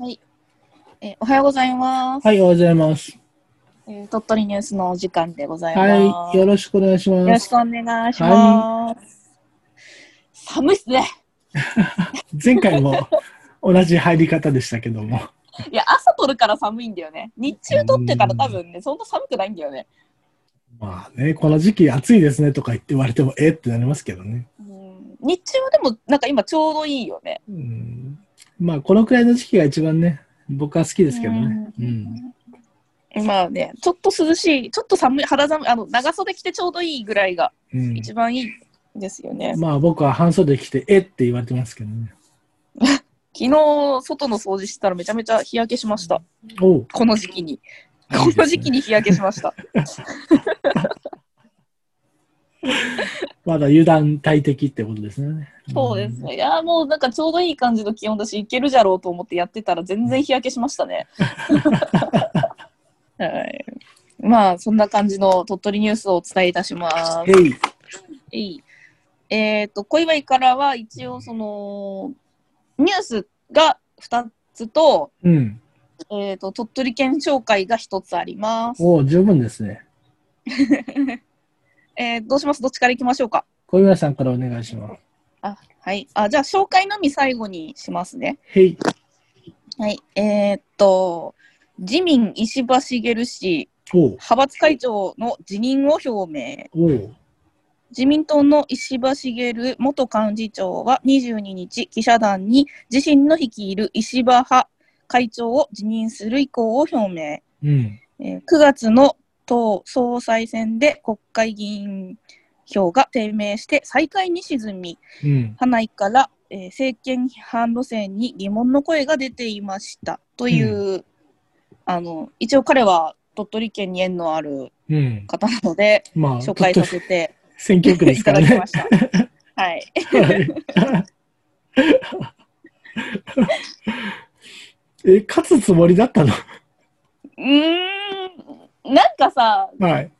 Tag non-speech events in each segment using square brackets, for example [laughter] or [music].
はい、えーおはようございます、はい、おはようございます。えー鳥取ニュースのお時間でございます。はい、よろしくお願いします。よろしくお願いします。寒いっすね。[laughs] 前回も同じ入り方でしたけども。いや、朝撮るから寒いんだよね。日中撮ってたら多分ね、そんな寒くないんだよね。まあね、この時期暑いですねとか言って言われても、えってなりますけどね。うん日中はでも、なんか今ちょうどいいよね。うん、まあ、このくらいの時期が一番ね、僕は好きですけどね。ううんん。まあね、ちょっと涼しい、ちょっと寒い、肌寒い、あの、長袖着てちょうどいいぐらいがうん一番いいですよね。まあ、僕は半袖着て、えって言われてますけどね。[laughs] 昨日、外の掃除したらめちゃめちゃ日焼けしました。この時期に。この時期に日焼けしました。[laughs] [laughs] まだ油断大敵ってことですね。そうですね。いや、もうなんかちょうどいい感じの気温だし、いけるじゃろうと思ってやってたら全然日焼けしましたね。[laughs] はい。まあ、そんな感じの鳥取ニュースをお伝えいたします。うん。へい。えっ、と、小祝からは一応その、ニュースが2つと、うん。えっ、と、鳥取県紹介が1つあります。おう十分ですね。[laughs] えーどうします？どっちから行きましょうか小岩さんからお願いします。あ、はい。あ、じゃあ紹介のみ最後にしますね。へい。はい。えーっと、自民石破茂氏、派閥会長の辞任を表明。自民党の石破茂元幹事長は22日、記者団に自身の率いる石破派会長を辞任する意向を表明。うん。えー9月の党総裁選で国会議員票が低迷して最下位に沈み、うん。派内から、えー政権批判路線に疑問の声が出ていましたという、あの一応彼は鳥取県に縁のあるうん。方なのでまあ、紹介させて [laughs] 選挙区ですいからねただきま。した。はい、[laughs] え、勝つつもりだったの？[laughs] うーんなんかさはい。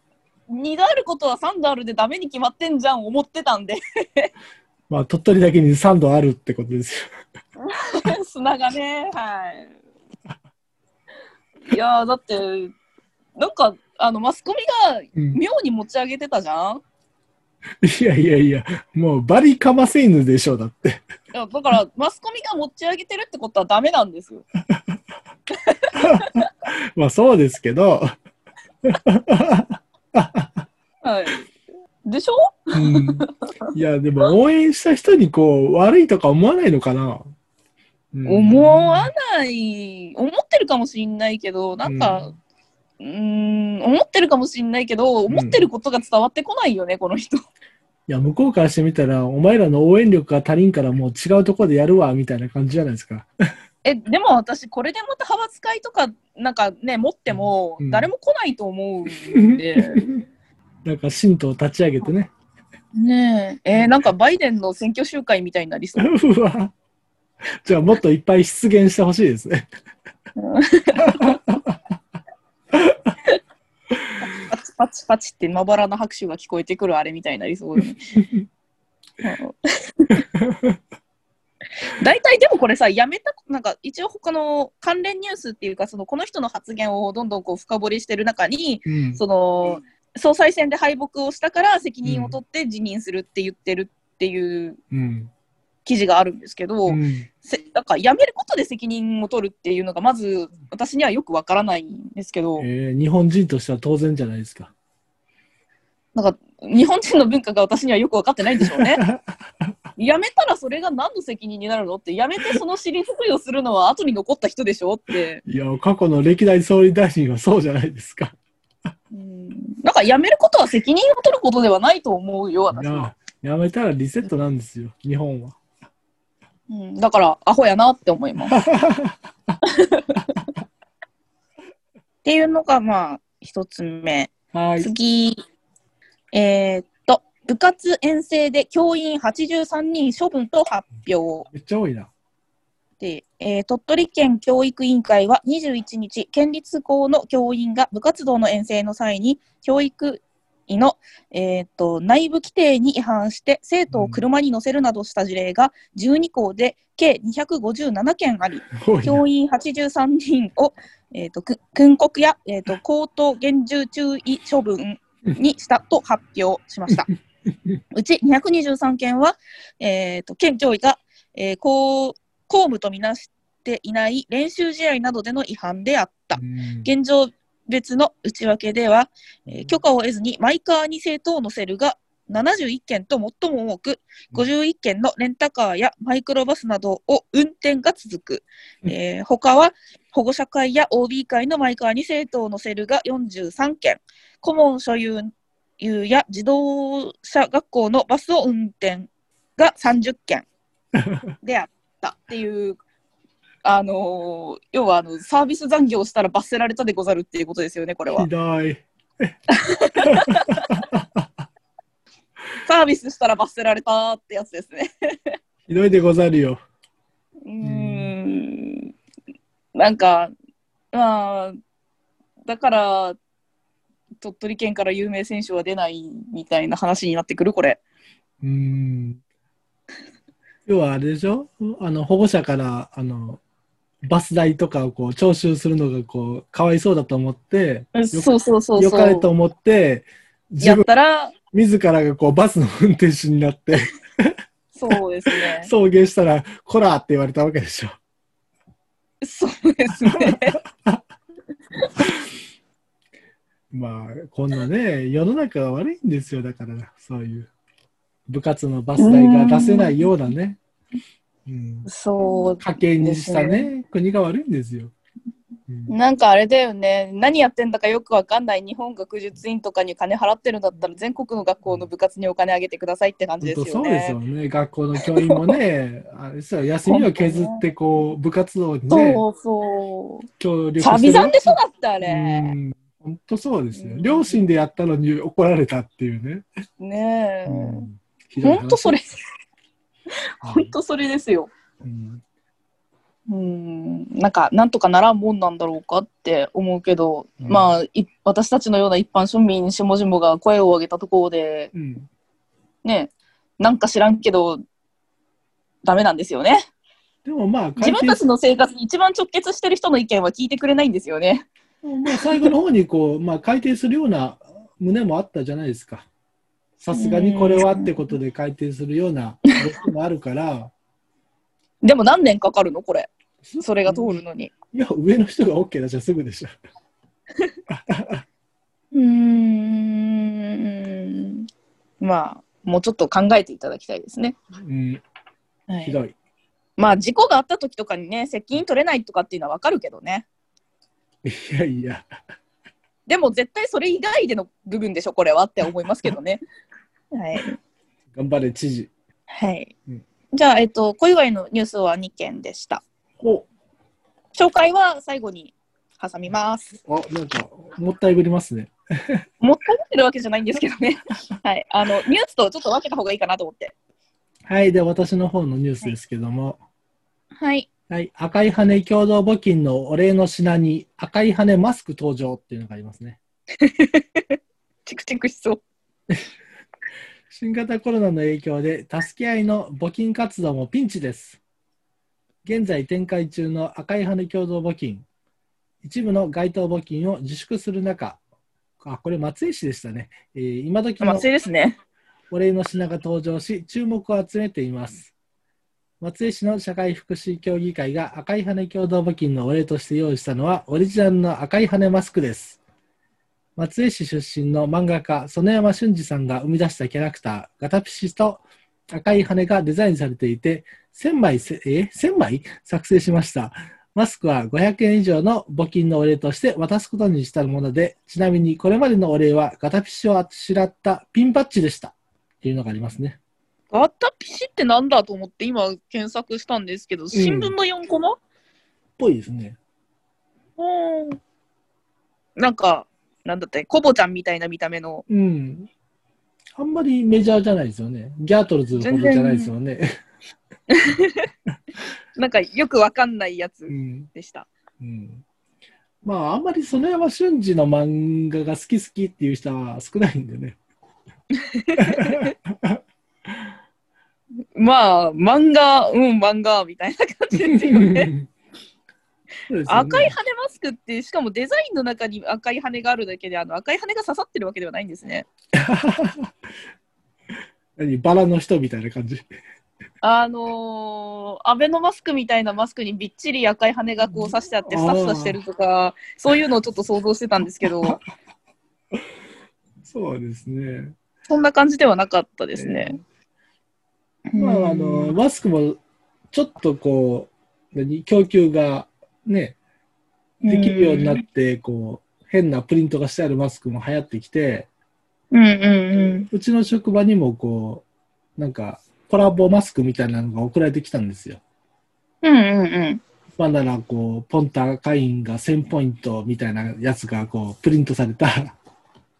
2度あることは3度あるでダメに決まってんじゃん思ってたんで [laughs] まあ、鳥取だけに3度あるってことですよ。[laughs] 砂がねはいいやーだってなんかあのマスコミがうん妙に持ち上げてたじゃん？いやいやいや、もうバリカマセイヌでしょう、だって。いやだからマスコミが持ち上げてるってことはダメなんですよ。[laughs] まあ、そうですけど、はい、でしょ？うん、いや、でも応援した人にこう、悪いとか思わないのかな、うん。思わない。思ってるかもしんないけどなんかうーん思ってるかもしんないけど思ってることが伝わってこないよね、この人。いや、向こうからしてみたら、お前らの応援力が足りんからもう違うところでやるわ、みたいな感じじゃないですか。えでも私これでまた派閥会とかなんかね持ってもうん誰も来ないと思うんで、[laughs] なんか、神道を立ち上げてね。ねええーなんかバイデンの選挙集会みたいになりそう。[laughs] うわ。じゃあ、もっといっぱい出現してほしいですね。パチパチパチってまばらな拍手が聞こえてくるあれみたいになりそうだね。うん [laughs] 大体でもこれさやめたなんか一応他の関連ニュースっていうかそのこの人の発言をどんどんこう深掘りしてる中にうん。その総裁選で敗北をしたから責任を取って辞任するって言ってるっていううん。記事があるんですけど、うんせなんか辞めることで責任を取るっていうのがまず私にはよくわからないんですけど、えー日本人としては当然じゃないですか。なんか日本人の文化が私にはよく分かってないんでしょうね。[laughs] 辞めたらそれが何の責任になるのって辞めてその尻作りをするのは後に残った人でしょって、いや、過去の歴代総理大臣はそうじゃないですか。うん、なんか辞めることは責任を取ることではないと思うよ私は、なやめたらリセットなんですよ、日本は。うん、だからアホやなって思います。[laughs] っていうのがまあ一つ目。はい。次、えーっと、部活遠征で教員83人処分と発表。めっちゃ多いな。で、えー鳥取県教育委員会は21日、県立校の教員が部活動の遠征の際に教育の、えー、と内部規定に違反して生徒を車に乗せるなどした事例が12校で計257件あり、教員83人を、えー、とく訓告や、えー、と口頭厳重注意処分にしたと発表しました。[laughs] うち223件は、えー、と県教委が、えー公公務とみなしていない練習試合などでの違反であった。うん。現状別の内訳では、えー許可を得ずにマイカーに生徒を乗せるが71件と最も多く、51件のレンタカーやマイクロバスなどを運転が続く。うん。えー他は保護者会や OB 会のマイカーに生徒を乗せるが43件、顧問所有や自動車学校のバスを運転が30件 [laughs] であったっていう。あのー要はあのサービス残業したら罰せられたでござるっていうことですよね、これはひ。どい。サービスしたら罰せられたってやつですね。ひどいでござるよ。うーん。なんか、まあ、だから、鳥取県から有名選手は出ないみたいな話になってくる、これ。うん。要はあれでしょ？あの、保護者から、あの、バス代とかをこう徴収するのがこうかわいそうだと思って、よそうそうそうよそう。かれと思って、自やっ分たら、自らがこうバスの運転手になってそうですね。[laughs] 送迎したら、こらって言われたわけでしょ。そうですね。[laughs] まあ、こんなね、世の中が悪いんですよ、だから、そういう。部活のバス代が出せないようなね。うん、そう。家計にしたね、国が悪いんですよ。うんなんかあれだよね、何やってんだかよくわかんない日本学術院とかに金払ってるんだったら、全国の学校の部活にお金あげてくださいって感じですよ本当そうですね。よね。学校の教員もね、[laughs] あれですよ休みを削って、こう、部活動にね、そうそう。協力サビしてるさんでしょだってあうれ。ん本当そうですよ。うん両親でやったのに怒られたっていうね。ねえ。本当それ、うん本当それですよ。うんうん、なんか、なんとかならんもんなんだろうかって思うけど、うんまあ、い私たちのような一般庶民しもじもが声を上げたところで、うんね、なんか知らんけど、ダメなんですよね。でもまあ、自分たちの生活に一番直結してる人の意見は聞いてくれないんですよね。まあ、最後の方にこう、[laughs] まあ、改定するような旨もあったじゃないですか。さすがにこれはってことで改定するようなこともあるから、でも何年かかるのこれ？それが通るのに。いや、上の人が OK だじゃすぐでしょ。[laughs] うーん。まあ、もうちょっと考えていただきたいですね。うん、はい、ひどい。まあ、事故があった時とかにね、責任取れないとかっていうのはわかるけどね。いやいや、でも絶対それ以外での部分でしょ、これはって思いますけどね。[laughs] はい。頑張れ、知事。はいうん。じゃあ、えっと、小祝のニュースは2件でした。お紹介は最後に挟みます。あ、なんか、もったいぶりますね。[laughs] もったいぶってるわけじゃないんですけどね。[laughs] はい。あの、ニュースとちょっと分けた方がいいかなと思って。はい、では私の方のニュースですけども、はい。はい、赤い羽共同募金のお礼の品に赤い羽マスク登場っていうのがありますね。[laughs] チクチクしそう。[laughs] 新型コロナの影響で助け合いの募金活動もピンチです。現在展開中の赤い羽共同募金、一部の街頭募金を自粛する中、あ、これ松江市でしたね。えー今時の松江ですね。お礼の品が登場し、注目を集めています。松江市の社会福祉協議会が赤い羽共同募金のお礼として用意したのは、オリジナルの赤い羽マスクです。松江市出身の漫画家、園山俊二さんが生み出したキャラクター、ガタピシと赤い羽がデザインされていて、1000枚せ、え ?1000 枚？作成しました。マスクは500円以上の募金のお礼として渡すことにしたもので、ちなみにこれまでのお礼はガタピシをあしらったピンバッジでした。っていうのがありますね。ガタピシってなんだと思って今検索したんですけど、新聞の4コマ、ぽいですね。うん、なんか、なんだって、コボちゃんみたいな見た目の。うん。あんまりメジャーじゃないですよね。ギャートルズほどじゃないですよね。なんかよくわかんないやつうん。でした。うん。まあ、あんまり園山俊二の漫画が好き好きっていう人は少ないんでね。[laughs] まあ、漫画、うん、漫画みたいな感じですよね。[laughs] ね赤い羽マスクって、しかもデザインの中に赤い羽があるだけで、あの赤い羽が刺さってるわけではないんですね。[laughs] 何バラの人みたいな感じ。あのー、アベノマスクみたいなマスクにびっちり赤い羽がこう刺してあって、スタッフしてるとか、そういうのをちょっと想像してたんですけど、[laughs] そうですね。そんな感じではなかったですね。まあ、あの、マスクも、ちょっとこう、何供給がね、できるようになって、こう、変なプリントがしてあるマスクも流行ってきて、うんうんうん。うちの職場にもこう、なんか、コラボマスクみたいなのが送られてきたんですよ。うんうんうん。まあなら、こう、ポンタ会員が1000ポイントみたいなやつが、こう、プリントされた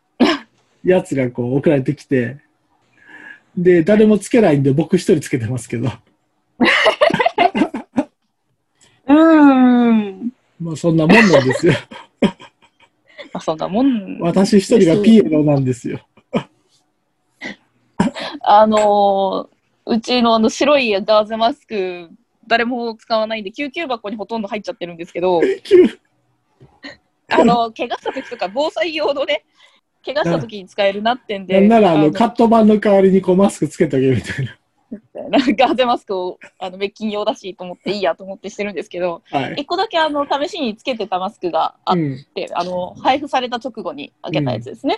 [laughs] やつが、こう、送られてきて、で、誰もつけないんで、僕一人つけてますけど、うん。まあそんなもんなんですよ。あ、そんなもん。私一人がピエロなんですよ。あのーうちのあの白いガーゼマスク、誰も使わないんで、救急箱にほとんど入っちゃってるんですけど、[laughs] あの、怪我した時とか、防災用のね、怪我した時に使えるなってんで、なんなら、あの、のカット板の代わりにこうマスクつけとけみたいな。[laughs] ガーゼマスクをあの滅菌用だしと思っていいやと思ってしてるんですけど、はい。一個だけあの試しにつけてたマスクがあっうん。て、あの配布された直後にあげたやつですね。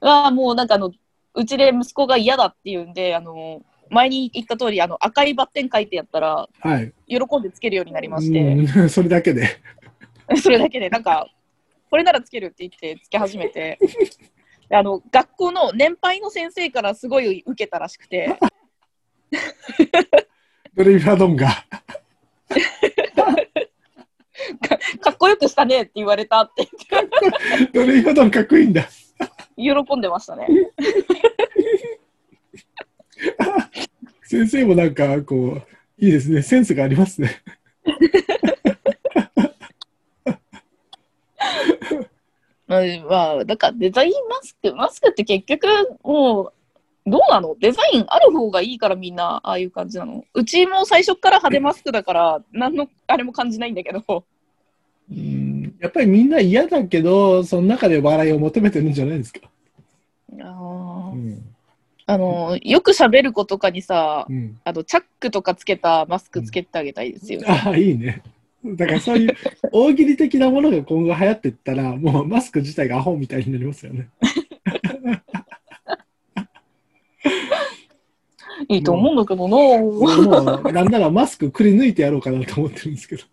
うんはもうなんかあのうちで息子が嫌だっていうんであの前に言った通りあの赤いバッテン書いてやったらはい。喜んでつけるようになりまして、うん、[laughs] それだけで。[laughs] それだけでなんかこれならつけるって言ってつけ始めてであの学校の年配の先生からすごい受けたらしくてドレミファドンが。[laughs] かっこよくしたねって言われたってドレミファドンかっこいいんだ。喜んでましたね。先生もなんか、こう、いいですね。センスがありますね。うんまあ、だからデザインマスク、マスクって結局、もう、どうなの？デザインある方がいいからみんな、ああいう感じなの。うちも最初から派手マスクだから、何のあれも感じないんだけど、うん。やっぱりみんな嫌だけど、その中で笑いを求めてるんじゃないですか？あーうん。あの、よく喋る子とかにさ、うん。あの、チャックとかつけたマスクつけてあげたいですよね。ああ、いいね。だからそういう大喜利的なものが今後流行っていったら、もうマスク自体がアホみたいになりますよね。[laughs] いいと思うんだけどな、もう、なんならマスクくり抜いてやろうかなと思ってるんですけど。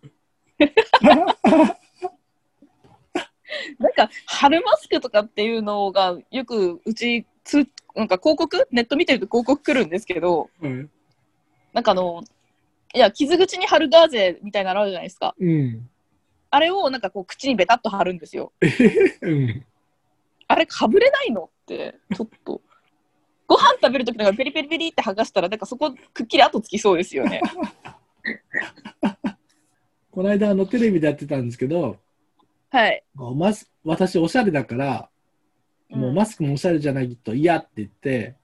なんか、春マスクとかっていうのが、よくうちつ、なんか広告、ネット見てると広告来るんですけど、うん。なんかあの、いや、傷口に貼るガーゼみたいなのあるじゃないですか。うん。あれをなんかこう口にベタっと貼るんですよ。[laughs] うん。あれかぶれないのって、ちょっと。ご飯食べるときなんかペリペリペリって剥がしたら、なんかそこくっきり跡つきそうですよね。[laughs] この間、あの、テレビでやってたんですけど、はい。マス私、おしゃれだから、もうマスクもおしゃれじゃないと嫌って言って、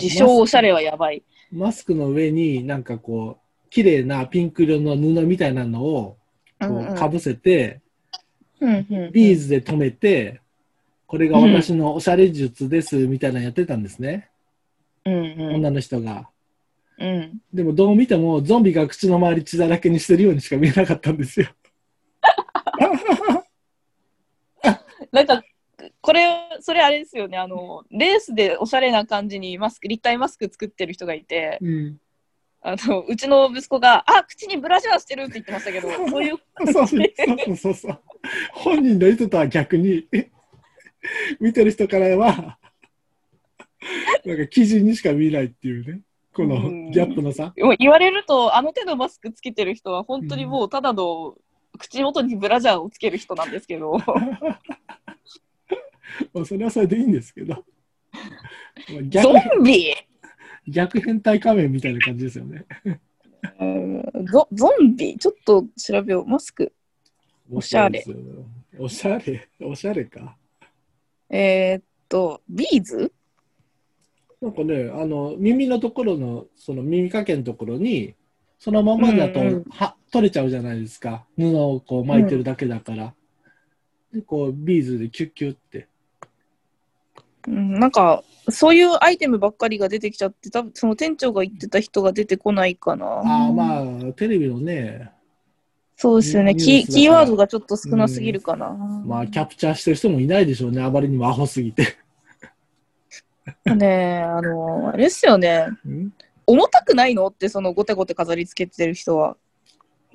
自称おしゃれはやばい。マスクの上になんかこう、綺麗なピンク色の布みたいなのをこうかぶせて、うんうんビーズで留めて、これが私のおしゃれ術ですみたいなのやってたんですね、うんうん女の人が。うん。でもどう見てもゾンビが口の周り血だらけにしてるようにしか見えなかったんですよ。[laughs] なんか、これ、それあれですよね、あの、レースでおしゃれな感じにマスク、立体マスク作ってる人がいて、うん、あの、うちの息子が、あ、口にブラジャーしてるって言ってましたけど、[laughs] そういう、そうそうそう。本人の人とは逆に、見てる人からは、なんか記事にしか見えないっていうね、このギャップの差。もう言われると、あの手のマスクつけてる人は、本当にもうただの口元にブラジャーをつける人なんですけど、[laughs] [laughs] まあそれはそれでいいんですけど。[laughs] まあゾ逆ンビ？逆変態仮面みたいな感じですよね。うんゾゾンビ？ちょっと調べよう。マスク？おしゃれ。おしゃれ、おしゃれ？か？えーっと、ビーズ？なんかね、あの、耳のところの、その耳かけのところに、そのままだと、うんうんは、取れちゃうじゃないですか。布をこう巻いてるだけだから。で、こう、ビーズでキュッキュって。うん、なんか、そういうアイテムばっかりが出てきちゃって、多分その店長が言ってた人が出てこないかな。ああ、まあ、テレビのね、そうですよね。キキーワードがちょっと少なすぎるかな。まあ、キャプチャーしてる人もいないでしょうね。あまりにもアホすぎて。ねあの、あれですよね。うん重たくないの？って、そのゴテゴテ飾り付けてる人は。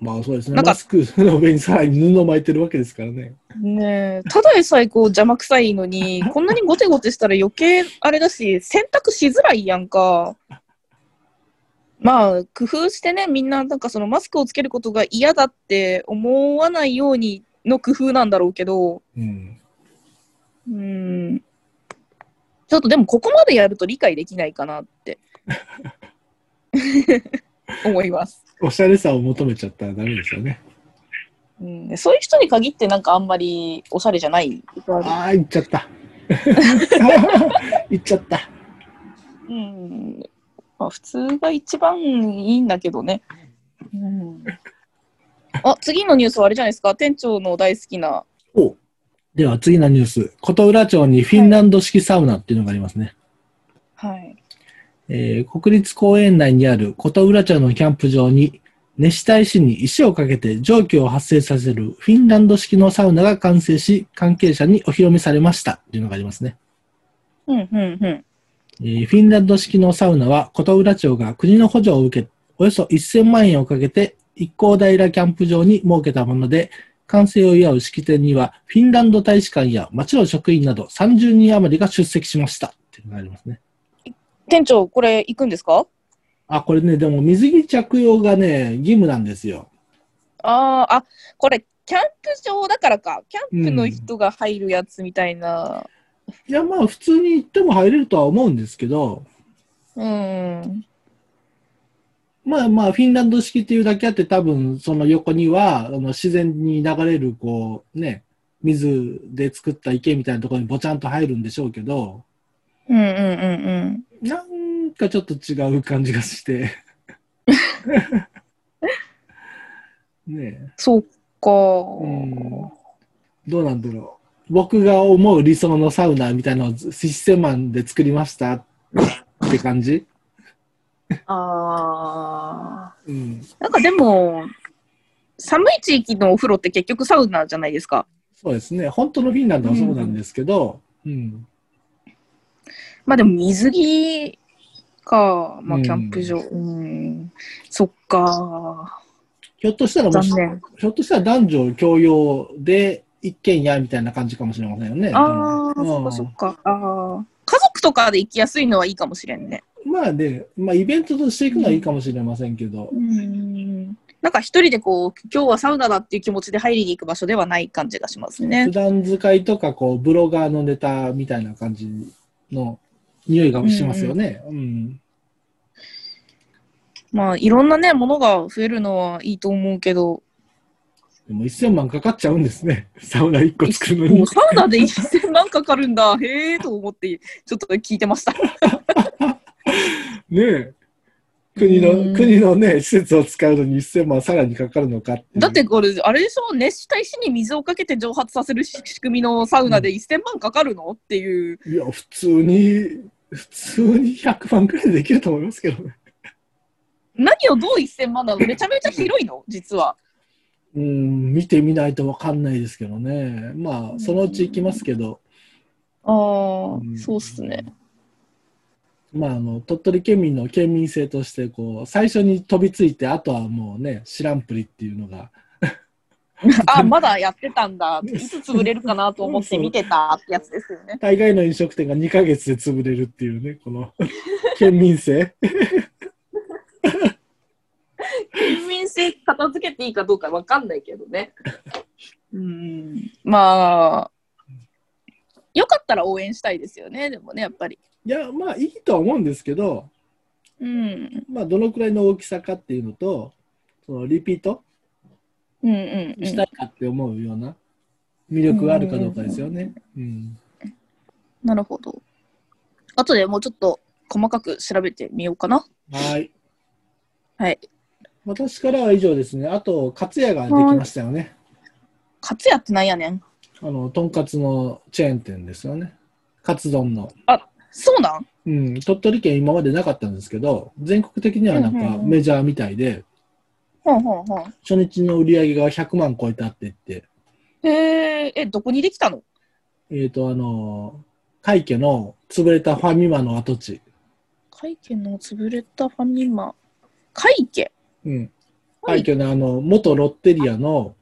まあ、そうですね。なんかマスクの上にさらに布を巻いてるわけですからね。ねえただでさえこう邪魔くさいのに、[laughs] こんなにゴテゴテしたら余計あれだし、洗濯しづらいやんか。まあ、工夫してね、みんななんかそのマスクをつけることが嫌だって思わないようにの工夫なんだろうけど、うん。うん。ちょっとでもここまでやると理解できないかなって [laughs] 思います。おしゃれさを求めちゃったらダメですよね。うん、そういう人に限ってなんかあんまりおしゃれじゃない。ああ、行っちゃった。[laughs] 行っちゃった。うん。まあ普通が一番いいんだけどね。うん。あ、次のニュースはあれじゃないですか。店長の大好きな。おでは次のニュース。琴浦町にフィンランド式サウナっていうのがありますね。はい。えー国立公園内にある琴浦町のキャンプ場に熱した石に石をかけて蒸気を発生させるフィンランド式のサウナが完成し、関係者にお披露目されましたっていうのがありますね。うん、うん、うん。えーフィンランド式のサウナは琴浦町が国の補助を受け、およそ1000万円をかけて一高平キャンプ場に設けたもので、完成を祝う式典にはフィンランド大使館や町の職員など30人余りが出席しましたっていうのがありますね。店長、これ行くんですか？あ、これね、でも水着着用がね、義務なんですよ。ああ、あ、これ、キャンプ場だからか。キャンプの人が入るやつみたいな。いや、まあ普通に行っても入れるとは思うんですけど、うん。まあまあフィンランド式っていうだけあって多分その横にはあの自然に流れるこうね、水で作った池みたいなところにぼちゃんと入るんでしょうけど、うんうんうんなんかちょっと違う感じがして。ねそっか。え、うん。どうなんだろう。僕が思う理想のサウナみたいなのを1000万で作りましたって感じ？ああ。うん。なんかでも、寒い地域のお風呂って結局サウナじゃないですか。そうですね。本当のフィンランドはそうなんですけど、うん。まあでも水着か、まあうんキャンプ場。うん、そっか。ひょっとしたらもし。ひょっとしたら男女共用で一軒家みたいな感じかもしれませんよね。ああ、そっかそっか。ああ。家族とかで行きやすいのはいいかもしれんね。うんまあね、まあイベントとしていくのはいいかもしれませんけど、うん。なんか一人でこう、今日はサウナだっていう気持ちで入りに行く場所ではない感じがしますね普。段使いとかこうブロガーのネタみたいな感じの匂いがしますよね。うん。まあいろんなね、ものが増えるのはいいと思うけど、でも1000万かかっちゃうんですね。サウナ1個作るのに。サウナで1000万かかるんだ、へえと思って、ちょっと聞いてました。[laughs] ねえ。国うんの、国のね、施設を使うのに1000万さらにかかるのかだってこれ、あれでしょ、熱した石に水をかけて蒸発させる仕組みのサウナで1000万かかるのっていう。いや、普通に、普通に100万くらいでできると思いますけどね。何をどう1000万なの？めちゃめちゃ広いの？実は。うん、見てみないとわかんないですけどね。まあ、そのうち行きますけど、ああうんそうっすね。まあ、あの、鳥取県民の県民性として、こう、最初に飛びついて、あとはもうね、知らんぷりっていうのが、[laughs] あ、[laughs] まだやってたんだ。いつ潰れるかなと思って見てたってやつですよね。[laughs] 大概の飲食店が2ヶ月で潰れるっていうね、この、県民性。県民性片付けていいかどうかわかんないけどね。うん。まあ、よかったら応援したいですよね、でもね、やっぱり。いや、まあ、いいとは思うんですけど、うん。まあ、どのくらいの大きさかっていうのと、そのリピートうんうん、うん。したいかって思うような魅力があるかどうかですよね。うん。なるほど。あとでもうちょっと細かく調べてみようかな。はい。はい。私からは以上ですね。あと、カツヤができましたよね。カツヤってなんやねん。あの、とんかつのチェーン店ですよね。カツ丼の。そうなん？うん、鳥取県今までなかったんですけど、全国的にはなんかメジャーみたいで、ほんほんほん。初日の売り上げが100万超えたって言って、へえ、え、どこにできたの？えっ、と、あの、海家の潰れたファミマの跡地。海家の潰れたファミマ。海家うん。海家のあの、元ロッテリアの、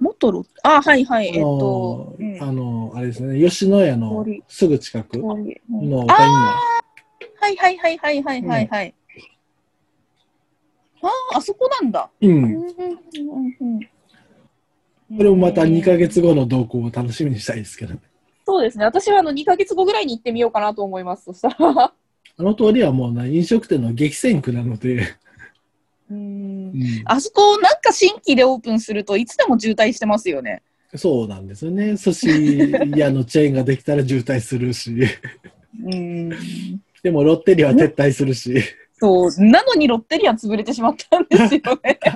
元ロあ、はいはい。えっあのと、うん。あの、あれですね、吉野家の通り。すぐ近く通り。うん。ファミはいはいはいはいはいはいはい。ああ、あそこなんだ。マ。う。うんんうんうんうんこれもまた2ヶ月後の動向を楽しみにしたいですけどね。そうですね。私はあの2ヶ月後ぐらいに行ってみようかなと思います。そしたら。あの通りはもうね、飲食店の激戦区なので、うんうんあそこなんか新規でオープンするといつでも渋滞してますよね。そうなんですよね。寿司屋のチェーンができたら渋滞するし、うん。でもロッテリアは撤退するし、そう。なのにロッテリア潰れてしまったんですよね。[laughs]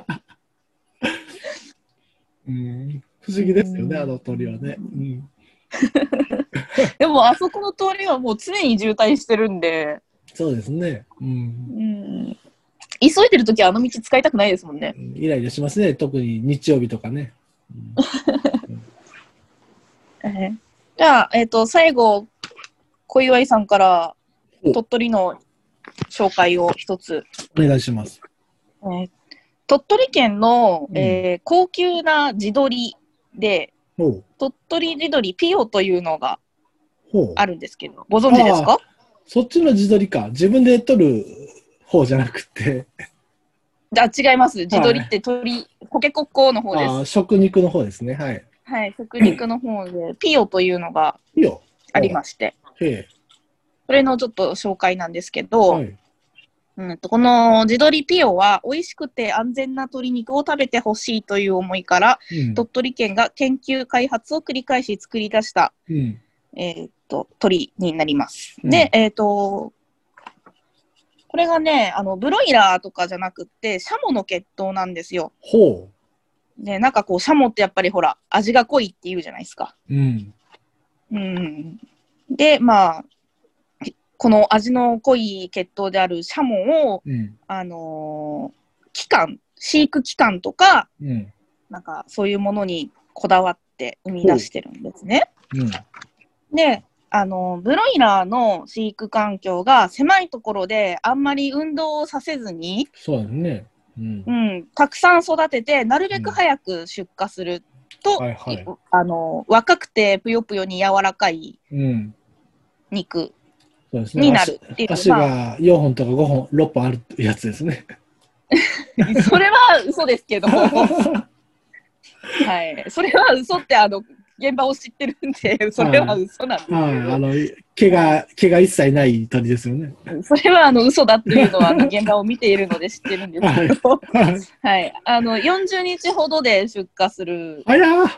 うん、不思議ですよね、うんあの通りはね。うん、でもあそこの通りはもう常に渋滞してるんで、そうですね、うん。うん。急いでるときはあの道使いたくないですもんね。イライラしますね、特に日曜日とかね。[laughs] えーじゃあ、えっ、と、最後、小岩井さんからお鳥取の紹介を一つ。お願いします。えー鳥取県の、うんえー高級な地鶏で。鳥取地鶏ピオというのが。あるんですけど、ご存知ですか？そっちの自撮りか。自分で撮る方じゃなくて、あ違います。地鶏って鶏、コケコッコーの方です。あ食肉の方ですね。はい。はい、食肉の方で、ピオというのが。ありまして、へそれのちょっと紹介なんですけえ。ど、はい。うんと、この地鶏ピオは美味しくて安全な鶏肉を食べてほしいという思いから、うん。鳥取県が研究開発を繰り返し作り出した、うん。えーっと、鳥になります。うんで、えーっと、これがね、あの、ブロイラーとかじゃなくって、シャモの血統なんですよ。ほで、なんかこう、シャモってやっぱりほら、味が濃いって言うじゃないですか。う。うん。うん。で、まあ、この味の濃い血統であるシャモを、うん。あのー期間、飼育期間とか、うん。なんかそういうものにこだわって生み出してるんですね。うん。で、あの、ブロイラーの飼育環境が狭いところであんまり運動をさせずに、そうですね。うんう。ん、たくさん育てて、なるべく早く出荷すると、はいはいあの、若くてぷよぷよに柔らかいうん。肉そうですね。になるっていう足が4本とか5本、6本あるやつですね。[laughs] それは嘘ですけど、はい。それは嘘って、あの、現場を知ってるんで、それは嘘なんですけど、はい。あの、毛が、毛が一切ない鳥ですよね。それはあの嘘だっていうのはあの現場を見ているので知ってるんですけど、はい。はい。あの、40日ほどで出荷するあやー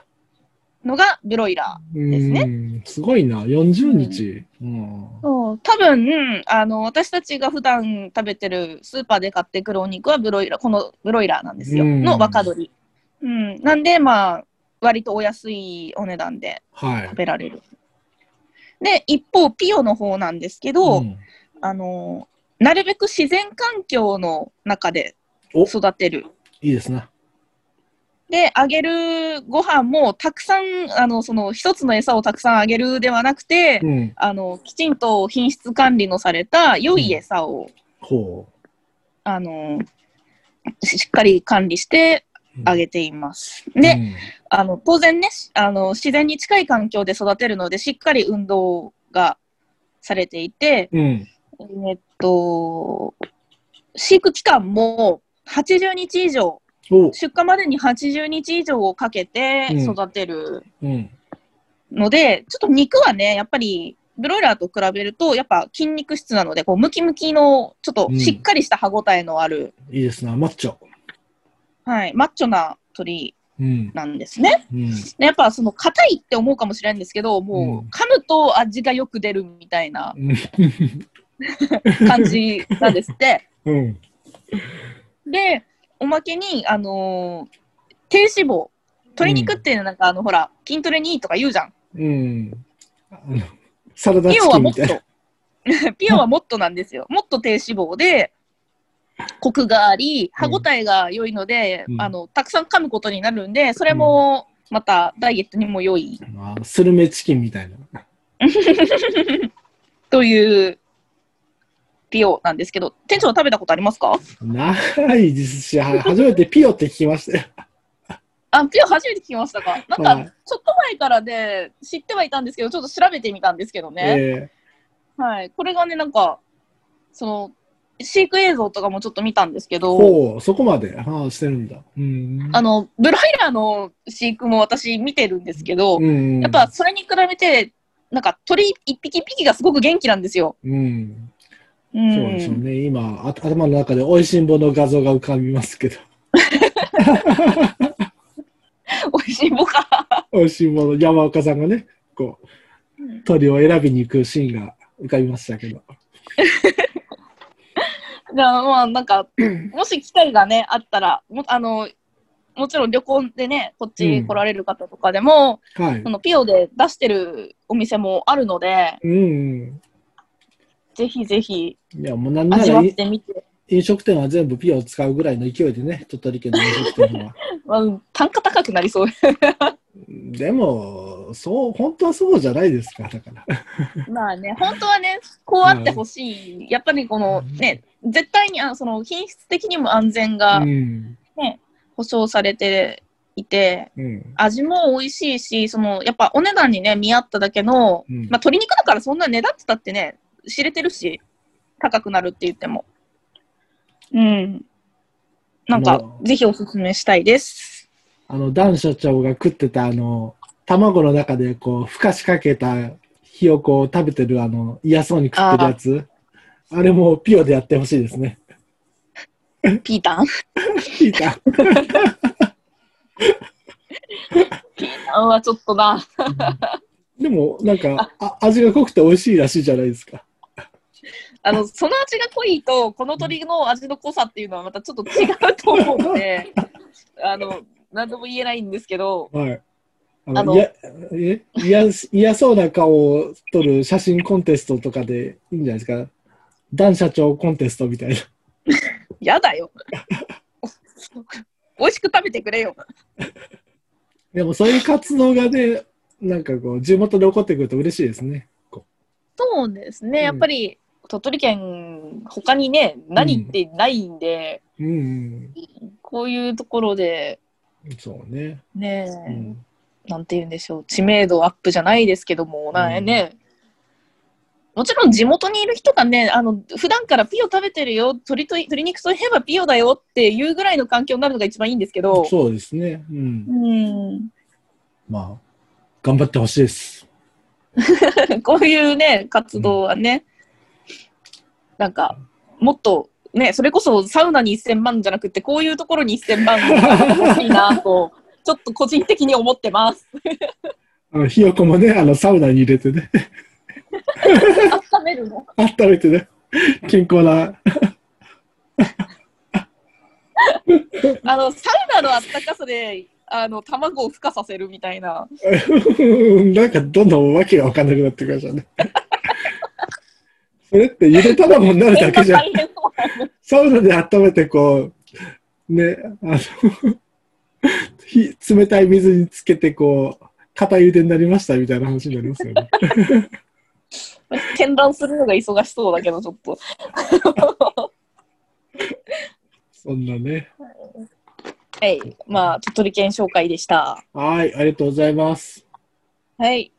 のがブロイラうですねん。すごいな。40日。うん。ー。そう多分、あの、私たちが普段食べてるスーパーで買ってくるお肉はブロイラー、このブロイラーなんですよ。うんの若鶏。うん。なんで、まあ、割とお安いお値段ではい食。べられる。で、一方、ピオの方なんですけど、うんあの、なるべく自然環境の中でお育てる。いいですな。で、あげるご飯もたくさん、あの、その一つの餌をたくさんあげるではなくて、うん。あの、きちんと品質管理のされた良い餌を、ほあの、しっかり管理してう。あげています。で、うんあの、当然ね、しあの、自然に近い環境で育てるので、しっかり運動がされていて、うん。えっと、飼育期間も80日以上、お出荷までに80日以上をかけてうん育てるうん。ので、ちょっと肉はね、やっぱり、ブロイラーと比べると、やっぱ筋肉質なので、こう、ムキムキの、ちょっとしっかりした歯ごたえのある、いいですな。マッチョ。はい、マッチョな鳥うん。なんですね。うん。でやっぱ、その、硬いって思うかもしれないんですけど、もう、うん噛むと味がよく出るみたいな、うん [laughs] 感じなんですって。うん。で、おまけに、あのー低脂肪。鶏肉っていうのはなんか、あの、ほら、筋トレにいいとか言うじゃん。うん。サラダチピオはもっとキンみたいな。、[laughs] ピオはもっとなんですよ。もっと低脂肪で、コクがあり、歯ごたえが良いので、うんあの、たくさん噛むことになるんで、それも、また、ダイエットにも良いあスルメチキンみたいな。[laughs] という、ピオなんですけど、店長は食べたことありますか？ないですし、は初めてピオって聞きましたよ。[laughs] あ、ピオ初めて聞きましたか？なんはいか、ちょっと前からで、知ってはいたんですけど、ちょっと調べてみたんですけどね。えはい。これがね、なんか、その、飼育映像とかもちょっと見たんですけー、ど、ほう、そこまで、はあ、してるんだ。うん。あの、ブロイラーの飼育も私見てるんですけど、うん、やっぱそれに比べて、なんか鳥一匹一匹がすごく元気なんですよ。うん。うん。そうでしょうね。今、あ頭の中で美味しんぼの画像が浮かびますけど。[laughs] 美味しいもか。美味しんぼの山岡さんがね、こう、鳥を選びに行くシーンが浮かびましたけど。じゃあまあなんか、[clears throat] もし機会がね、あったら、もあの、もちろん旅行でね、こっち来られる方とかでも、はいそ。のピオで出してるお店もあるので、うん。ぜひぜひいや、もうなんなら。飲食店は全部ピオを使うぐらいの勢いでね、鳥取県の飲食店は。[laughs] まあ、単価高くなりそう。[laughs] でも、そう、本当はそうじゃないですか、だから。[laughs] まあね、本当はね、こうあってほしい。やっぱりこのね、絶対にあその品質的にも安全がうん。保証されていて、うん。味も美味しいし、そのやっぱお値段にね、見合っただけの、うんまあ鶏肉だからそんな値段ってたってね、知れてるし、高くなるって言っても。うん。なんかぜひおすすめしたいです。あの、ダン所長が食ってた、あの、卵の中でこう、ふかしかけたひよこを食べてる、あの、嫌そうに食ってるやつ。あれもピオでやってほしいですね。ピータン？[laughs] ピータピータンはちょっとな。ー。でも、なんか、あ味が濃くて美味しいらしいじゃないですか。あの、その味が濃いと、この鶏の味の濃さっていうのはまたちょっと違うと思うので、あの、なんとも言えないんですけど、はい。ああの嫌嫌そうな顔を撮る写真コンテストとかでいいんじゃないですか？ダン社長コンテストみたいな。やだよ。美味しく食べてくれよ。でもそういう活動がね、なんかこう、地元で起こってくると嬉しいですね。こそうですね、うんやっぱり鳥取県、他にね、何ってないんで、ううん、こういうところで、うん。そうね。ね、うん。なんて言うんでしょう、知名度アップじゃないですけども、なうんね、もちろん地元にいる人がね、あの普段からピオ食べてるよ、鶏と鶏肉といえばピオだよっていうぐらいの環境になるのが一番いいんですけど、そうですね。うん。うん、まあ、頑張ってほしいです。[laughs] こういうね、活動はね、なんか、もっと、ね、それこそサウナに1000万じゃなくて、こういうところに1000万欲しいなと、[laughs] ちょっと個人的に思ってます。あの、ひよこもね、あの、サウナに入れてね、温めるの？温めてね、健康な。あの、サウナのあったかさで、あの、卵を孵化させるみたいな。[laughs] なんか、どんどんわけがわかんなくなってきましたね。それってゆで卵になるだけじゃん。[laughs] サウナで温めてこう、ね、あの、[laughs] ひ冷たい水につけてこう、片茹でになりましたみたいな話になりますよね。見覧するのが忙しそうだけど、ちょっと。[laughs] そんなね。はい。まあ、鳥取県紹介でした。はい、ありがとうございます。はい。